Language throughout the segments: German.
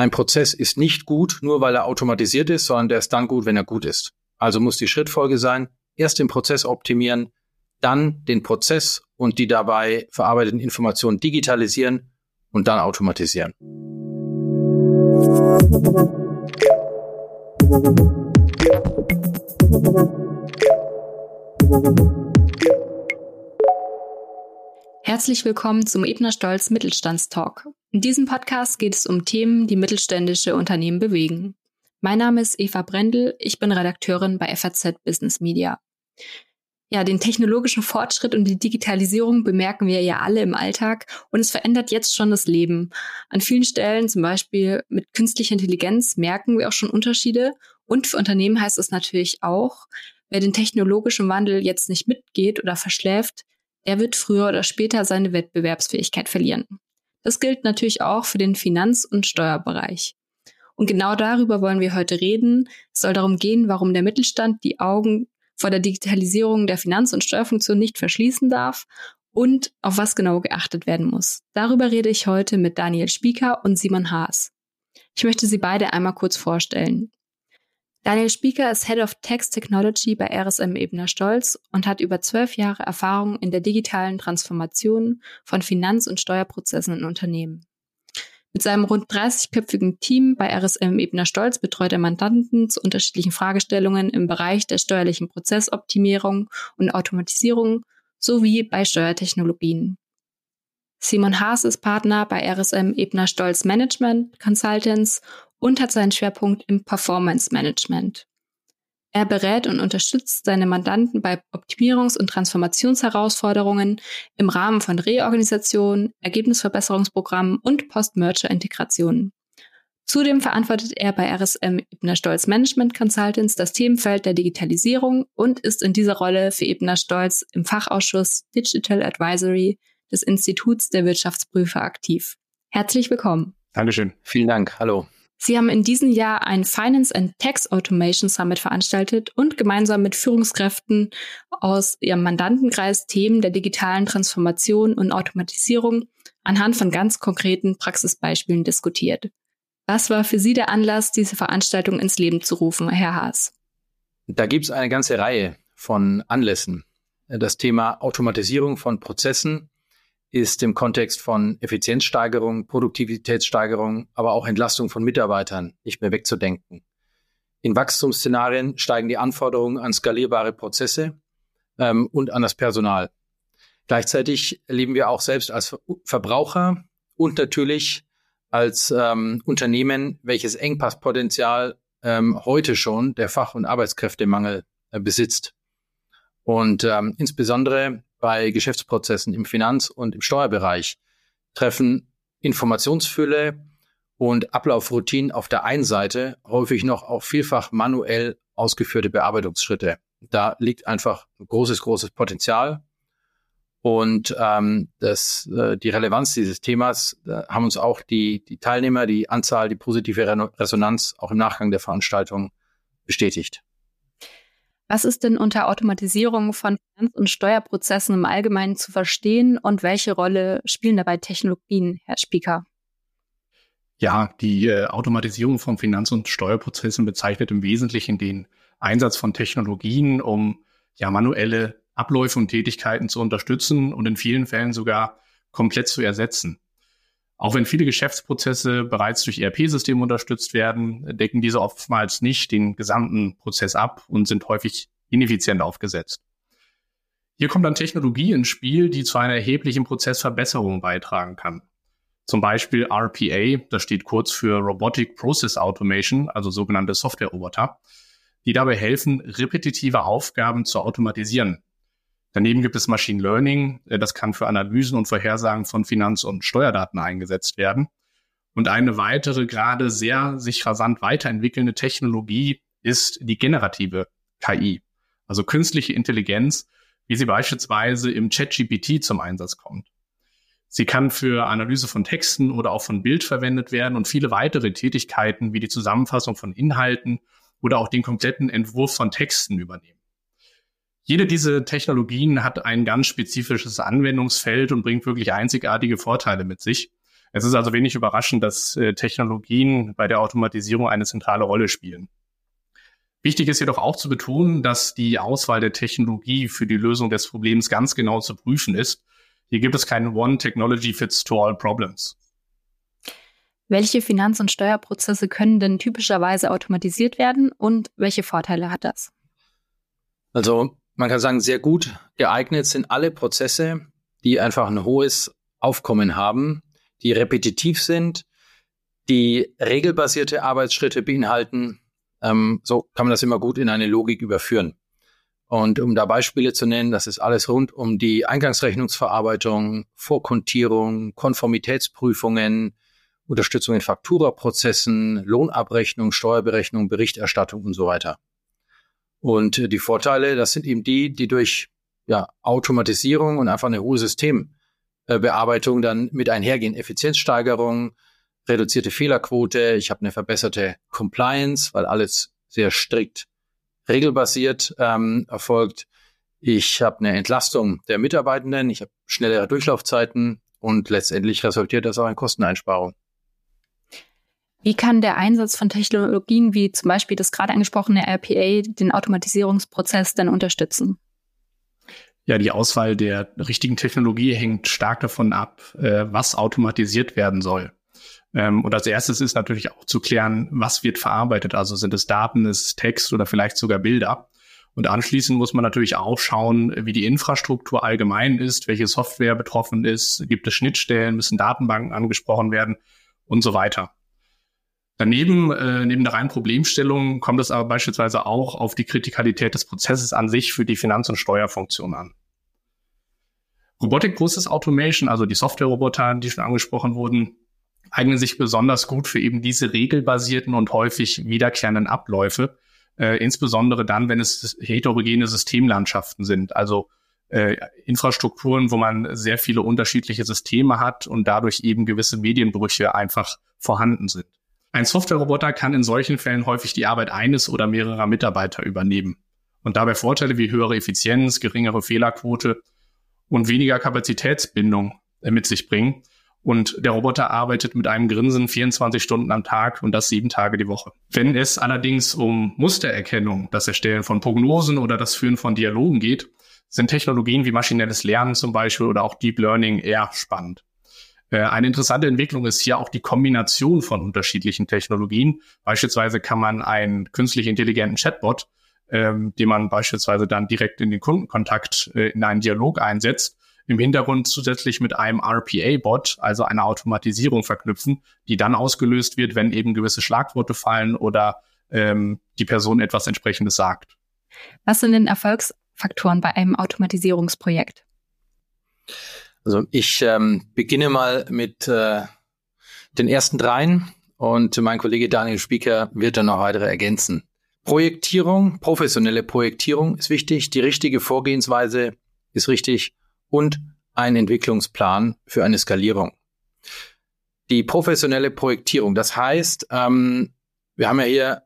Ein Prozess ist nicht gut, nur weil er automatisiert ist, sondern der ist dann gut, wenn er gut ist. Also muss die Schrittfolge sein, erst den Prozess optimieren, dann den Prozess und die dabei verarbeiteten Informationen digitalisieren und dann automatisieren. Herzlich willkommen zum Ebner Stolz Mittelstandstalk. In diesem Podcast geht es um Themen, die mittelständische Unternehmen bewegen. Mein Name ist Eva Brendel, ich bin Redakteurin bei FAZ Business Media. Ja, den technologischen Fortschritt und die Digitalisierung bemerken wir ja alle im Alltag und es verändert jetzt schon das Leben. An vielen Stellen, zum Beispiel mit künstlicher Intelligenz, merken wir auch schon Unterschiede und für Unternehmen heißt es natürlich auch, wer den technologischen Wandel jetzt nicht mitgeht oder verschläft, der wird früher oder später seine Wettbewerbsfähigkeit verlieren. Das gilt natürlich auch für den Finanz- und Steuerbereich. Und genau darüber wollen wir heute reden. Es soll darum gehen, warum der Mittelstand die Augen vor der Digitalisierung der Finanz- und Steuerfunktion nicht verschließen darf und auf was genau geachtet werden muss. Darüber rede ich heute mit Daniel Spieker und Simon Haas. Ich möchte Sie beide einmal kurz vorstellen. Daniel Spieker ist Head of Text Technology bei RSM Ebner Stolz und hat über zwölf Jahre Erfahrung in der digitalen Transformation von Finanz- und Steuerprozessen in Unternehmen. Mit seinem rund 30-köpfigen Team bei RSM Ebner Stolz betreut er Mandanten zu unterschiedlichen Fragestellungen im Bereich der steuerlichen Prozessoptimierung und Automatisierung sowie bei Steuertechnologien. Simon Haas ist Partner bei RSM Ebner Stolz Management Consultants und hat seinen Schwerpunkt im Performance Management. Er berät und unterstützt seine Mandanten bei Optimierungs- und Transformationsherausforderungen im Rahmen von Reorganisation, Ergebnisverbesserungsprogrammen und Post-Merger-Integrationen. Zudem verantwortet er bei RSM Ebner Stolz Management Consultants das Themenfeld der Digitalisierung und ist in dieser Rolle für Ebner Stolz im Fachausschuss Digital Advisory des Instituts der Wirtschaftsprüfer aktiv. Herzlich willkommen. Dankeschön. Vielen Dank. Hallo. Sie haben in diesem Jahr ein Finance and Tax Automation Summit veranstaltet und gemeinsam mit Führungskräften aus Ihrem Mandantenkreis Themen der digitalen Transformation und Automatisierung anhand von ganz konkreten Praxisbeispielen diskutiert. Was war für Sie der Anlass, diese Veranstaltung ins Leben zu rufen, Herr Haas? Da gibt es eine ganze Reihe von Anlässen. Das Thema Automatisierung von Prozessen ist im Kontext von Effizienzsteigerung, Produktivitätssteigerung, aber auch Entlastung von Mitarbeitern nicht mehr wegzudenken. In Wachstumsszenarien steigen die Anforderungen an skalierbare Prozesse ähm, und an das Personal. Gleichzeitig leben wir auch selbst als Verbraucher und natürlich als ähm, Unternehmen, welches Engpasspotenzial ähm, heute schon der Fach- und Arbeitskräftemangel äh, besitzt. Und ähm, insbesondere bei Geschäftsprozessen im Finanz- und im Steuerbereich treffen Informationsfülle und Ablaufroutinen auf der einen Seite häufig noch auch vielfach manuell ausgeführte Bearbeitungsschritte. Da liegt einfach ein großes, großes Potenzial. Und ähm, das, äh, die Relevanz dieses Themas da haben uns auch die, die Teilnehmer, die Anzahl, die positive Resonanz auch im Nachgang der Veranstaltung bestätigt. Was ist denn unter Automatisierung von Finanz- und Steuerprozessen im Allgemeinen zu verstehen und welche Rolle spielen dabei Technologien, Herr Spieker? Ja, die äh, Automatisierung von Finanz- und Steuerprozessen bezeichnet im Wesentlichen den Einsatz von Technologien, um ja manuelle Abläufe und Tätigkeiten zu unterstützen und in vielen Fällen sogar komplett zu ersetzen. Auch wenn viele Geschäftsprozesse bereits durch ERP-Systeme unterstützt werden, decken diese oftmals nicht den gesamten Prozess ab und sind häufig ineffizient aufgesetzt. Hier kommt dann Technologie ins Spiel, die zu einer erheblichen Prozessverbesserung beitragen kann. Zum Beispiel RPA, das steht kurz für Robotic Process Automation, also sogenannte Software-Roboter, die dabei helfen, repetitive Aufgaben zu automatisieren. Daneben gibt es Machine Learning, äh, das kann für Analysen und Vorhersagen von Finanz- und Steuerdaten eingesetzt werden. Und eine weitere, gerade sehr sich rasant weiterentwickelnde Technologie ist die generative KI, also künstliche Intelligenz, wie sie beispielsweise im ChatGPT zum Einsatz kommt. Sie kann für Analyse von Texten oder auch von Bild verwendet werden und viele weitere Tätigkeiten wie die Zusammenfassung von Inhalten oder auch den kompletten Entwurf von Texten übernehmen. Jede dieser Technologien hat ein ganz spezifisches Anwendungsfeld und bringt wirklich einzigartige Vorteile mit sich. Es ist also wenig überraschend, dass äh, Technologien bei der Automatisierung eine zentrale Rolle spielen. Wichtig ist jedoch auch zu betonen, dass die Auswahl der Technologie für die Lösung des Problems ganz genau zu prüfen ist. Hier gibt es keinen One Technology Fits to All Problems. Welche Finanz- und Steuerprozesse können denn typischerweise automatisiert werden und welche Vorteile hat das? Also man kann sagen, sehr gut geeignet sind alle Prozesse, die einfach ein hohes Aufkommen haben, die repetitiv sind, die regelbasierte Arbeitsschritte beinhalten. Ähm, so kann man das immer gut in eine Logik überführen. Und um da Beispiele zu nennen, das ist alles rund um die Eingangsrechnungsverarbeitung, Vorkontierung, Konformitätsprüfungen, Unterstützung in Fakturaprozessen, Lohnabrechnung, Steuerberechnung, Berichterstattung und so weiter. Und äh, die Vorteile, das sind eben die, die durch ja, Automatisierung und einfach eine hohe Systembearbeitung dann mit einhergehen. Effizienzsteigerung, reduzierte Fehlerquote, ich habe eine verbesserte Compliance, weil alles sehr strikt regelbasiert ähm, erfolgt. Ich habe eine Entlastung der Mitarbeitenden, ich habe schnellere Durchlaufzeiten und letztendlich resultiert das auch in Kosteneinsparung. Wie kann der Einsatz von Technologien wie zum Beispiel das gerade angesprochene RPA den Automatisierungsprozess dann unterstützen? Ja, die Auswahl der richtigen Technologie hängt stark davon ab, äh, was automatisiert werden soll. Ähm, und als erstes ist natürlich auch zu klären, was wird verarbeitet. Also sind es Daten, ist es Text oder vielleicht sogar Bilder. Und anschließend muss man natürlich auch schauen, wie die Infrastruktur allgemein ist, welche Software betroffen ist, gibt es Schnittstellen, müssen Datenbanken angesprochen werden und so weiter. Daneben, äh, neben der reinen Problemstellung, kommt es aber beispielsweise auch auf die Kritikalität des Prozesses an sich für die Finanz- und Steuerfunktion an. Robotic Process Automation, also die Software-Roboter, die schon angesprochen wurden, eignen sich besonders gut für eben diese regelbasierten und häufig wiederkehrenden Abläufe, äh, insbesondere dann, wenn es heterogene Systemlandschaften sind, also äh, Infrastrukturen, wo man sehr viele unterschiedliche Systeme hat und dadurch eben gewisse Medienbrüche einfach vorhanden sind. Ein Softwareroboter kann in solchen Fällen häufig die Arbeit eines oder mehrerer Mitarbeiter übernehmen und dabei Vorteile wie höhere Effizienz, geringere Fehlerquote und weniger Kapazitätsbindung mit sich bringen. Und der Roboter arbeitet mit einem Grinsen 24 Stunden am Tag und das sieben Tage die Woche. Wenn es allerdings um Mustererkennung, das Erstellen von Prognosen oder das Führen von Dialogen geht, sind Technologien wie maschinelles Lernen zum Beispiel oder auch Deep Learning eher spannend. Äh, eine interessante Entwicklung ist hier auch die Kombination von unterschiedlichen Technologien. Beispielsweise kann man einen künstlich intelligenten Chatbot, ähm, den man beispielsweise dann direkt in den Kundenkontakt äh, in einen Dialog einsetzt, im Hintergrund zusätzlich mit einem RPA-Bot, also einer Automatisierung verknüpfen, die dann ausgelöst wird, wenn eben gewisse Schlagworte fallen oder ähm, die Person etwas entsprechendes sagt. Was sind denn Erfolgsfaktoren bei einem Automatisierungsprojekt? Also ich ähm, beginne mal mit äh, den ersten dreien und mein Kollege Daniel Spieker wird dann noch weitere ergänzen. Projektierung, professionelle Projektierung ist wichtig, die richtige Vorgehensweise ist richtig und ein Entwicklungsplan für eine Skalierung. Die professionelle Projektierung, das heißt, ähm, wir haben ja hier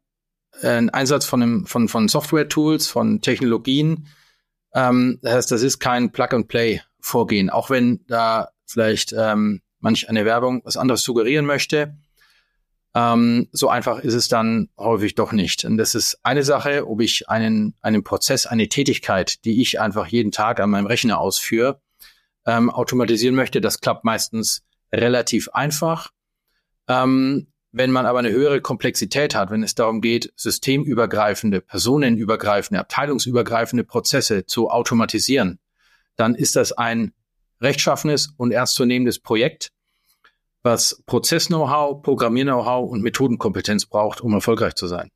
einen Einsatz von, von, von Software-Tools, von Technologien. Ähm, das heißt, das ist kein Plug-and-Play vorgehen, auch wenn da vielleicht ähm, manch eine Werbung was anderes suggerieren möchte. Ähm, so einfach ist es dann häufig doch nicht. Und das ist eine Sache, ob ich einen, einen Prozess, eine Tätigkeit, die ich einfach jeden Tag an meinem Rechner ausführe, ähm, automatisieren möchte. Das klappt meistens relativ einfach. Ähm, wenn man aber eine höhere Komplexität hat, wenn es darum geht, systemübergreifende, personenübergreifende, abteilungsübergreifende Prozesse zu automatisieren, dann ist das ein rechtschaffenes und ernstzunehmendes Projekt, was Prozess-Know-how, Programmier-Know-how und Methodenkompetenz braucht, um erfolgreich zu sein.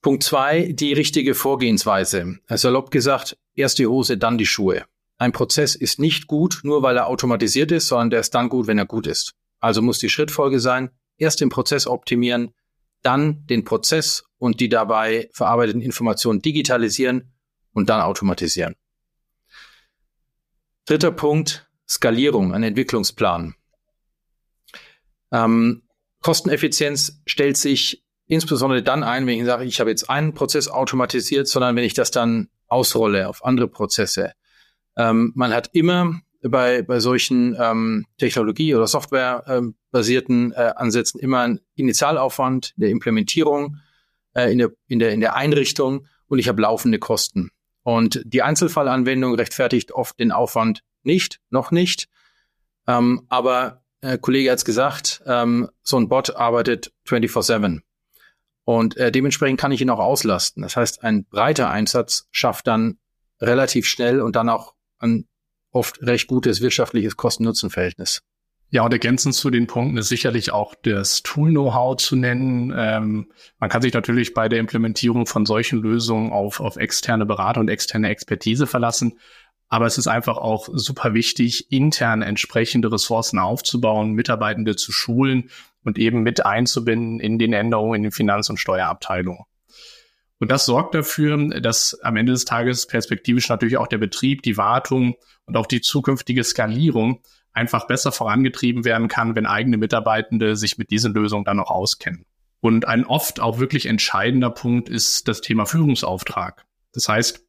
Punkt zwei, die richtige Vorgehensweise. Salopp gesagt, erst die Hose, dann die Schuhe. Ein Prozess ist nicht gut, nur weil er automatisiert ist, sondern der ist dann gut, wenn er gut ist. Also muss die Schrittfolge sein, erst den Prozess optimieren, dann den Prozess und die dabei verarbeiteten Informationen digitalisieren und dann automatisieren. Dritter Punkt, Skalierung, ein Entwicklungsplan. Ähm, Kosteneffizienz stellt sich insbesondere dann ein, wenn ich sage, ich habe jetzt einen Prozess automatisiert, sondern wenn ich das dann ausrolle auf andere Prozesse. Ähm, man hat immer bei, bei solchen ähm, Technologie- oder Software-basierten äh, Ansätzen immer ein Initialaufwand der Implementierung, äh, in, der, in, der, in der Einrichtung und ich habe laufende Kosten. Und die Einzelfallanwendung rechtfertigt oft den Aufwand nicht, noch nicht. Ähm, aber äh, Kollege hat es gesagt, ähm, so ein Bot arbeitet 24-7. Und äh, dementsprechend kann ich ihn auch auslasten. Das heißt, ein breiter Einsatz schafft dann relativ schnell und dann auch ein oft recht gutes wirtschaftliches Kosten-Nutzen-Verhältnis. Ja, und ergänzend zu den Punkten ist sicherlich auch das Tool-Know-how zu nennen. Ähm, man kann sich natürlich bei der Implementierung von solchen Lösungen auf, auf externe Berater und externe Expertise verlassen. Aber es ist einfach auch super wichtig, intern entsprechende Ressourcen aufzubauen, Mitarbeitende zu schulen und eben mit einzubinden in den Änderungen in den Finanz- und Steuerabteilungen. Und das sorgt dafür, dass am Ende des Tages perspektivisch natürlich auch der Betrieb, die Wartung und auch die zukünftige Skalierung einfach besser vorangetrieben werden kann, wenn eigene Mitarbeitende sich mit diesen Lösungen dann auch auskennen. Und ein oft auch wirklich entscheidender Punkt ist das Thema Führungsauftrag. Das heißt,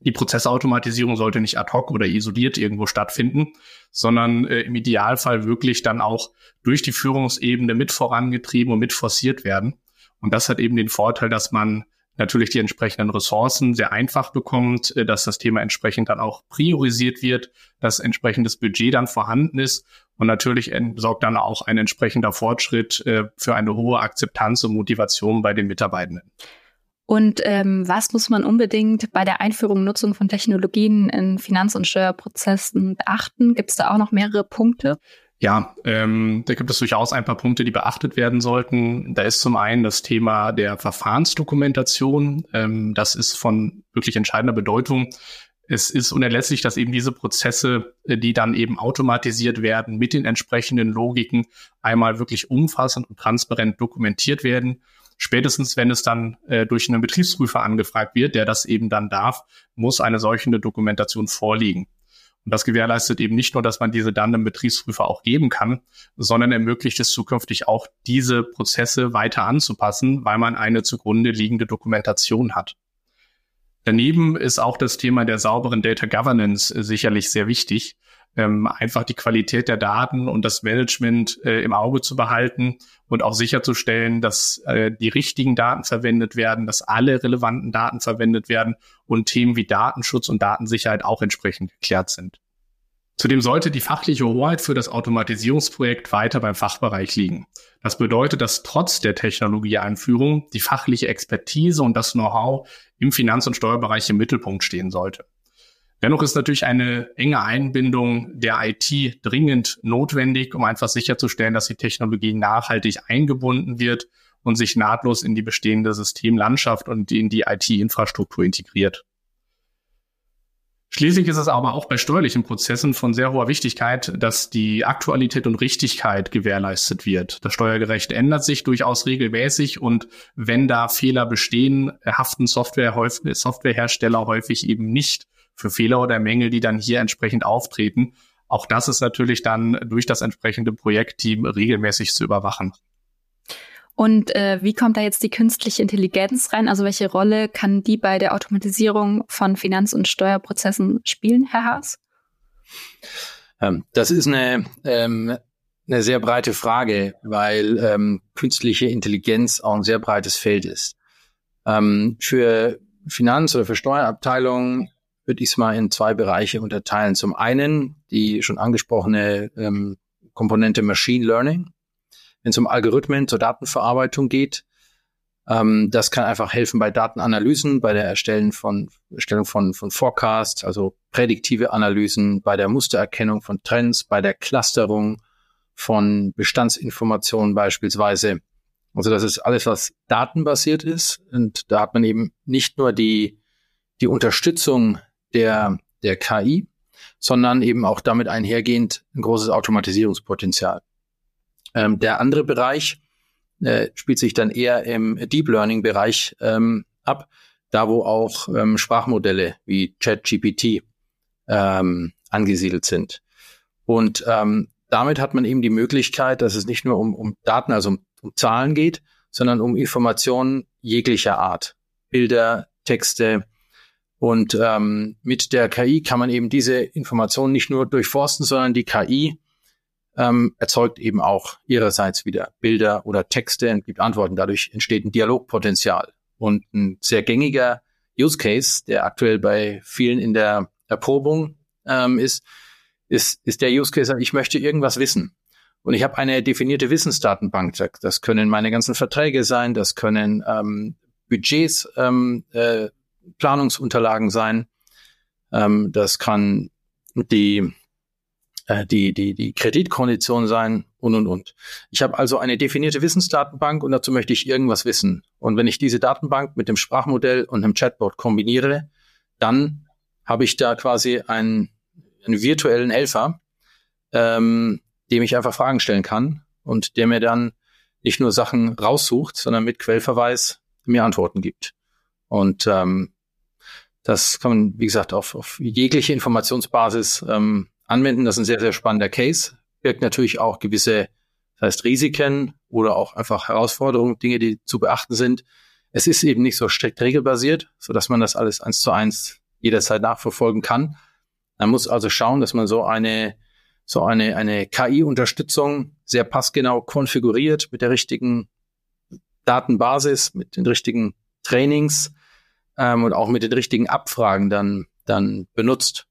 die Prozessautomatisierung sollte nicht ad hoc oder isoliert irgendwo stattfinden, sondern äh, im Idealfall wirklich dann auch durch die Führungsebene mit vorangetrieben und mit forciert werden. Und das hat eben den Vorteil, dass man natürlich die entsprechenden Ressourcen sehr einfach bekommt, äh, dass das Thema entsprechend dann auch priorisiert wird, dass entsprechendes Budget dann vorhanden ist und natürlich sorgt dann auch ein entsprechender Fortschritt äh, für eine hohe Akzeptanz und Motivation bei den Mitarbeitenden. Und ähm, was muss man unbedingt bei der Einführung und Nutzung von Technologien in Finanz- und Steuerprozessen beachten? Gibt es da auch noch mehrere Punkte? Ja, ähm, da gibt es durchaus ein paar Punkte, die beachtet werden sollten. Da ist zum einen das Thema der Verfahrensdokumentation. Ähm, das ist von wirklich entscheidender Bedeutung. Es ist unerlässlich, dass eben diese Prozesse, äh, die dann eben automatisiert werden, mit den entsprechenden Logiken einmal wirklich umfassend und transparent dokumentiert werden Spätestens, wenn es dann äh, durch einen Betriebsprüfer angefragt wird, der das eben dann darf, muss eine solche Dokumentation vorliegen. Und das gewährleistet eben nicht nur, dass man diese dann dem Betriebsprüfer auch geben kann, sondern ermöglicht es zukünftig auch, diese Prozesse weiter anzupassen, weil man eine zugrunde liegende Dokumentation hat. Daneben ist auch das Thema der sauberen Data Governance äh, sicherlich sehr wichtig ähm, einfach die Qualität der Daten und das Management äh, im Auge zu behalten und auch sicherzustellen, dass äh, die richtigen Daten verwendet werden, dass alle relevanten Daten verwendet werden und Themen wie Datenschutz und Datensicherheit auch entsprechend geklärt sind. Zudem sollte die fachliche Hoheit für das Automatisierungsprojekt weiter beim Fachbereich liegen. Das bedeutet, dass trotz der Technologieeinführung die fachliche Expertise und das Know-how im Finanz- und Steuerbereich im Mittelpunkt stehen sollte. Dennoch ist natürlich eine enge Einbindung der IT dringend notwendig, um einfach sicherzustellen, dass die Technologie nachhaltig eingebunden wird und sich nahtlos in die bestehende Systemlandschaft und in die IT-Infrastruktur integriert. Schließlich ist es aber auch bei steuerlichen Prozessen von sehr hoher Wichtigkeit, dass die Aktualität und Richtigkeit gewährleistet wird. Das Steuergerecht ändert sich durchaus regelmäßig und wenn da Fehler bestehen, haften Software Softwarehersteller häufig eben nicht für Fehler oder Mängel, die dann hier entsprechend auftreten. Auch das ist natürlich dann durch das entsprechende Projektteam regelmäßig zu überwachen. Und äh, wie kommt da jetzt die künstliche Intelligenz rein? Also welche Rolle kann die bei der Automatisierung von Finanz- und Steuerprozessen spielen, Herr Haas? Ähm, das ist eine, ähm, eine sehr breite Frage, weil ähm, künstliche Intelligenz auch ein sehr breites Feld ist. Ähm, für Finanz- oder für Steuerabteilungen würde ich es mal in zwei Bereiche unterteilen. Zum einen die schon angesprochene ähm, Komponente Machine Learning, wenn es um Algorithmen zur Datenverarbeitung geht. Ähm, das kann einfach helfen bei Datenanalysen, bei der Erstellen von, Erstellung von, von Forecasts, also prädiktive Analysen, bei der Mustererkennung von Trends, bei der Clusterung von Bestandsinformationen beispielsweise. Also das ist alles, was datenbasiert ist. Und da hat man eben nicht nur die, die Unterstützung der, der KI, sondern eben auch damit einhergehend ein großes Automatisierungspotenzial. Ähm, der andere Bereich äh, spielt sich dann eher im Deep Learning Bereich ähm, ab, da wo auch ähm, Sprachmodelle wie ChatGPT ähm, angesiedelt sind. Und ähm, damit hat man eben die Möglichkeit, dass es nicht nur um, um Daten, also um, um Zahlen geht, sondern um Informationen jeglicher Art. Bilder, Texte, Und ähm, mit der KI kann man eben diese Informationen nicht nur durchforsten, sondern die KI ähm, erzeugt eben auch ihrerseits wieder Bilder oder Texte und gibt Antworten. Dadurch entsteht ein Dialogpotenzial. Und ein sehr gängiger Use Case, der aktuell bei vielen in der Erprobung ähm, ist, ist, ist der Use Case, ich möchte irgendwas wissen. Und ich habe eine definierte Wissensdatenbank. Das können meine ganzen Verträge sein, das können ähm, Budgets ähm, äh, Planungsunterlagen sein. Ähm, das kann die, äh, die, die, die Kreditkondition sein und, und, und. Ich habe also eine definierte Wissensdatenbank und dazu möchte ich irgendwas wissen. Und wenn ich diese Datenbank mit dem Sprachmodell und einem Chatbot kombiniere, dann habe ich da quasi einen, einen virtuellen Helfer, ähm, dem ich einfach Fragen stellen kann und der mir dann nicht nur Sachen raussucht, sondern mit Quellverweis mir Antworten gibt. Und ähm, das kann man, wie gesagt, auf, auf jegliche Informationsbasis ähm, anwenden. Das ist ein sehr, sehr spannender Case. Birgt natürlich auch gewisse, das heißt Risiken oder auch einfach Herausforderungen, Dinge, die zu beachten sind. Es ist eben nicht so strikt regelbasiert, so dass man das alles eins zu eins jederzeit nachverfolgen kann. Man muss also schauen, dass man so eine so eine, eine KI-Unterstützung sehr passgenau konfiguriert mit der richtigen Datenbasis, mit den richtigen Trainings ähm, und auch mit den richtigen Abfragen dann, dann benutzt.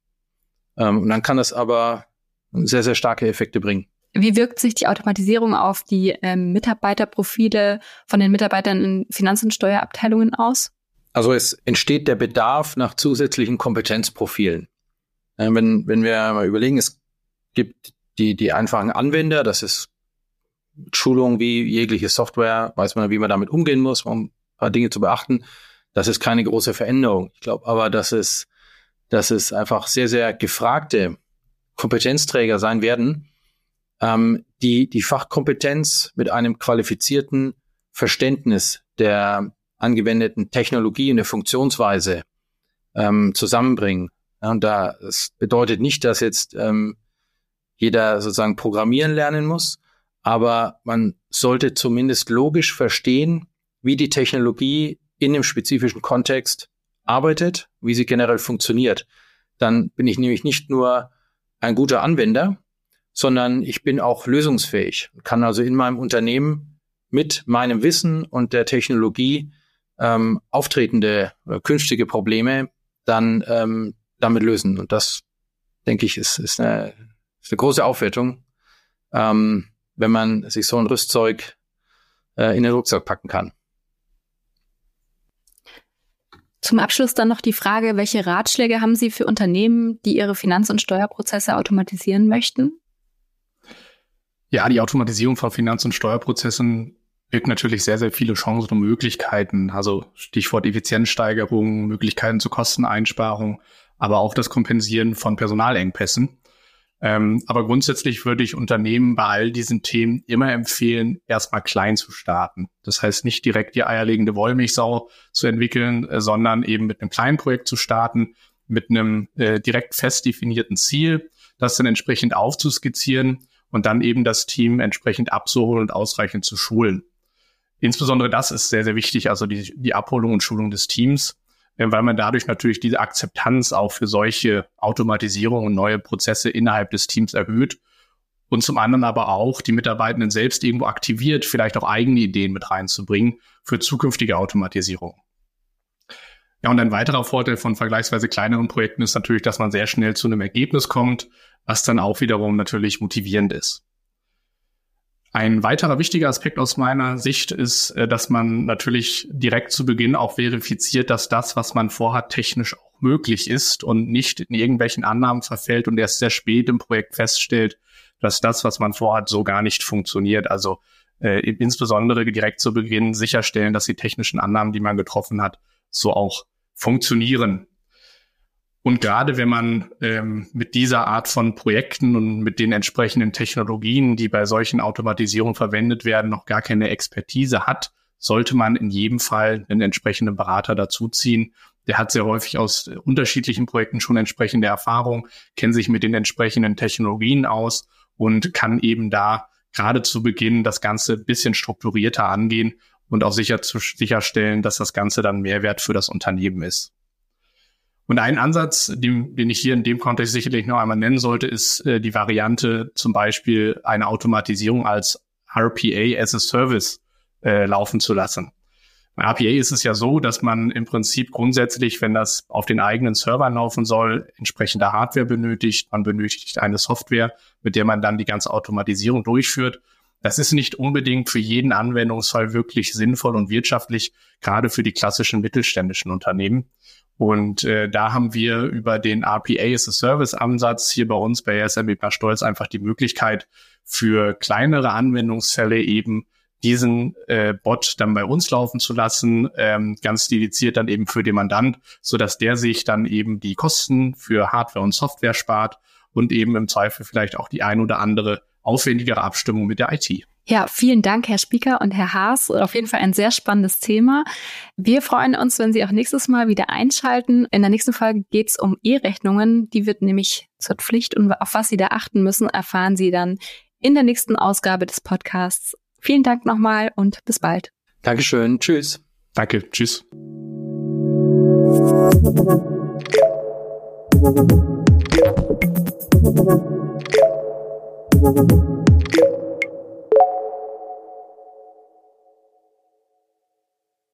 Ähm, und dann kann das aber sehr, sehr starke Effekte bringen. Wie wirkt sich die Automatisierung auf die ähm, Mitarbeiterprofile von den Mitarbeitern in Finanz- und Steuerabteilungen aus? Also es entsteht der Bedarf nach zusätzlichen Kompetenzprofilen. Äh, wenn, wenn wir mal überlegen, es gibt die, die einfachen Anwender, das ist Schulung wie jegliche Software, weiß man, wie man damit umgehen muss, um ein paar Dinge zu beachten. Das ist keine große Veränderung. Ich glaube aber, dass es, dass es einfach sehr, sehr gefragte Kompetenzträger sein werden, ähm, die die Fachkompetenz mit einem qualifizierten Verständnis der angewendeten Technologie und der Funktionsweise ähm, zusammenbringen. Ja, und da es bedeutet nicht, dass jetzt ähm, jeder sozusagen programmieren lernen muss, aber man sollte zumindest logisch verstehen, wie die Technologie in dem spezifischen Kontext arbeitet, wie sie generell funktioniert. Dann bin ich nämlich nicht nur ein guter Anwender, sondern ich bin auch lösungsfähig, kann also in meinem Unternehmen mit meinem Wissen und der Technologie ähm, auftretende oder künftige Probleme dann ähm, damit lösen. Und das, denke ich, ist, ist, eine, ist eine große Aufwertung, ähm, wenn man sich so ein Rüstzeug äh, in den Rucksack packen kann. Zum Abschluss dann noch die Frage, welche Ratschläge haben Sie für Unternehmen, die ihre Finanz- und Steuerprozesse automatisieren möchten? Ja, die Automatisierung von Finanz- und Steuerprozessen birgt natürlich sehr, sehr viele Chancen und Möglichkeiten. Also Stichwort Effizienzsteigerung, Möglichkeiten zur Kosteneinsparung, aber auch das Kompensieren von Personalengpässen. Ähm, aber grundsätzlich würde ich Unternehmen bei all diesen Themen immer empfehlen, erstmal klein zu starten. Das heißt nicht direkt die eierlegende Wollmilchsau zu entwickeln, äh, sondern eben mit einem kleinen Projekt zu starten, mit einem äh, direkt fest definierten Ziel, das dann entsprechend aufzuskizzieren und dann eben das Team entsprechend abzuholen und ausreichend zu schulen. Insbesondere das ist sehr, sehr wichtig, also die, die Abholung und Schulung des Teams, weil man dadurch natürlich diese Akzeptanz auch für solche Automatisierung und neue Prozesse innerhalb des Teams erhöht und zum anderen aber auch die Mitarbeitenden selbst irgendwo aktiviert, vielleicht auch eigene Ideen mit reinzubringen für zukünftige Automatisierung. Ja, und ein weiterer Vorteil von vergleichsweise kleineren Projekten ist natürlich, dass man sehr schnell zu einem Ergebnis kommt, was dann auch wiederum natürlich motivierend ist. Ein weiterer wichtiger Aspekt aus meiner Sicht ist, äh, dass man natürlich direkt zu Beginn auch verifiziert, dass das, was man vorhat, technisch auch möglich ist und nicht in irgendwelchen Annahmen verfällt und erst sehr spät im Projekt feststellt, dass das, was man vorhat, so gar nicht funktioniert. Also äh, insbesondere direkt zu Beginn sicherstellen, dass die technischen Annahmen, die man getroffen hat, so auch funktionieren. Und gerade wenn man ähm, mit dieser Art von Projekten und mit den entsprechenden Technologien, die bei solchen Automatisierungen verwendet werden, noch gar keine Expertise hat, sollte man in jedem Fall einen entsprechenden Berater dazuziehen. Der hat sehr häufig aus unterschiedlichen Projekten schon entsprechende Erfahrung, kennt sich mit den entsprechenden Technologien aus und kann eben da gerade zu Beginn das Ganze bisschen strukturierter angehen und auch sicher zu, sicherstellen, dass das Ganze dann Mehrwert für das Unternehmen ist. Und ein Ansatz, den, den ich hier in dem Kontext sicherlich noch einmal nennen sollte, ist äh, die Variante zum Beispiel eine Automatisierung als RPA as a Service äh, laufen zu lassen. Bei RPA ist es ja so, dass man im Prinzip grundsätzlich, wenn das auf den eigenen Servern laufen soll, entsprechende Hardware benötigt. Man benötigt eine Software, mit der man dann die ganze Automatisierung durchführt. Das ist nicht unbedingt für jeden Anwendungsfall wirklich sinnvoll und wirtschaftlich, gerade für die klassischen mittelständischen Unternehmen. Und äh, da haben wir über den RPA as a Service Ansatz hier bei uns bei SMB Stolz einfach die Möglichkeit für kleinere Anwendungsfälle eben diesen äh, Bot dann bei uns laufen zu lassen, ähm, ganz dediziert dann eben für den Mandant, so dass der sich dann eben die Kosten für Hardware und Software spart und eben im Zweifel vielleicht auch die ein oder andere aufwendigere Abstimmung mit der IT. Ja, vielen Dank, Herr Spieker und Herr Haas. Auf jeden Fall ein sehr spannendes Thema. Wir freuen uns, wenn Sie auch nächstes Mal wieder einschalten. In der nächsten Folge geht es um E-Rechnungen. Die wird nämlich zur Pflicht und auf was Sie da achten müssen, erfahren Sie dann in der nächsten Ausgabe des Podcasts. Vielen Dank nochmal und bis bald. Dankeschön. Tschüss. Danke. Tschüss.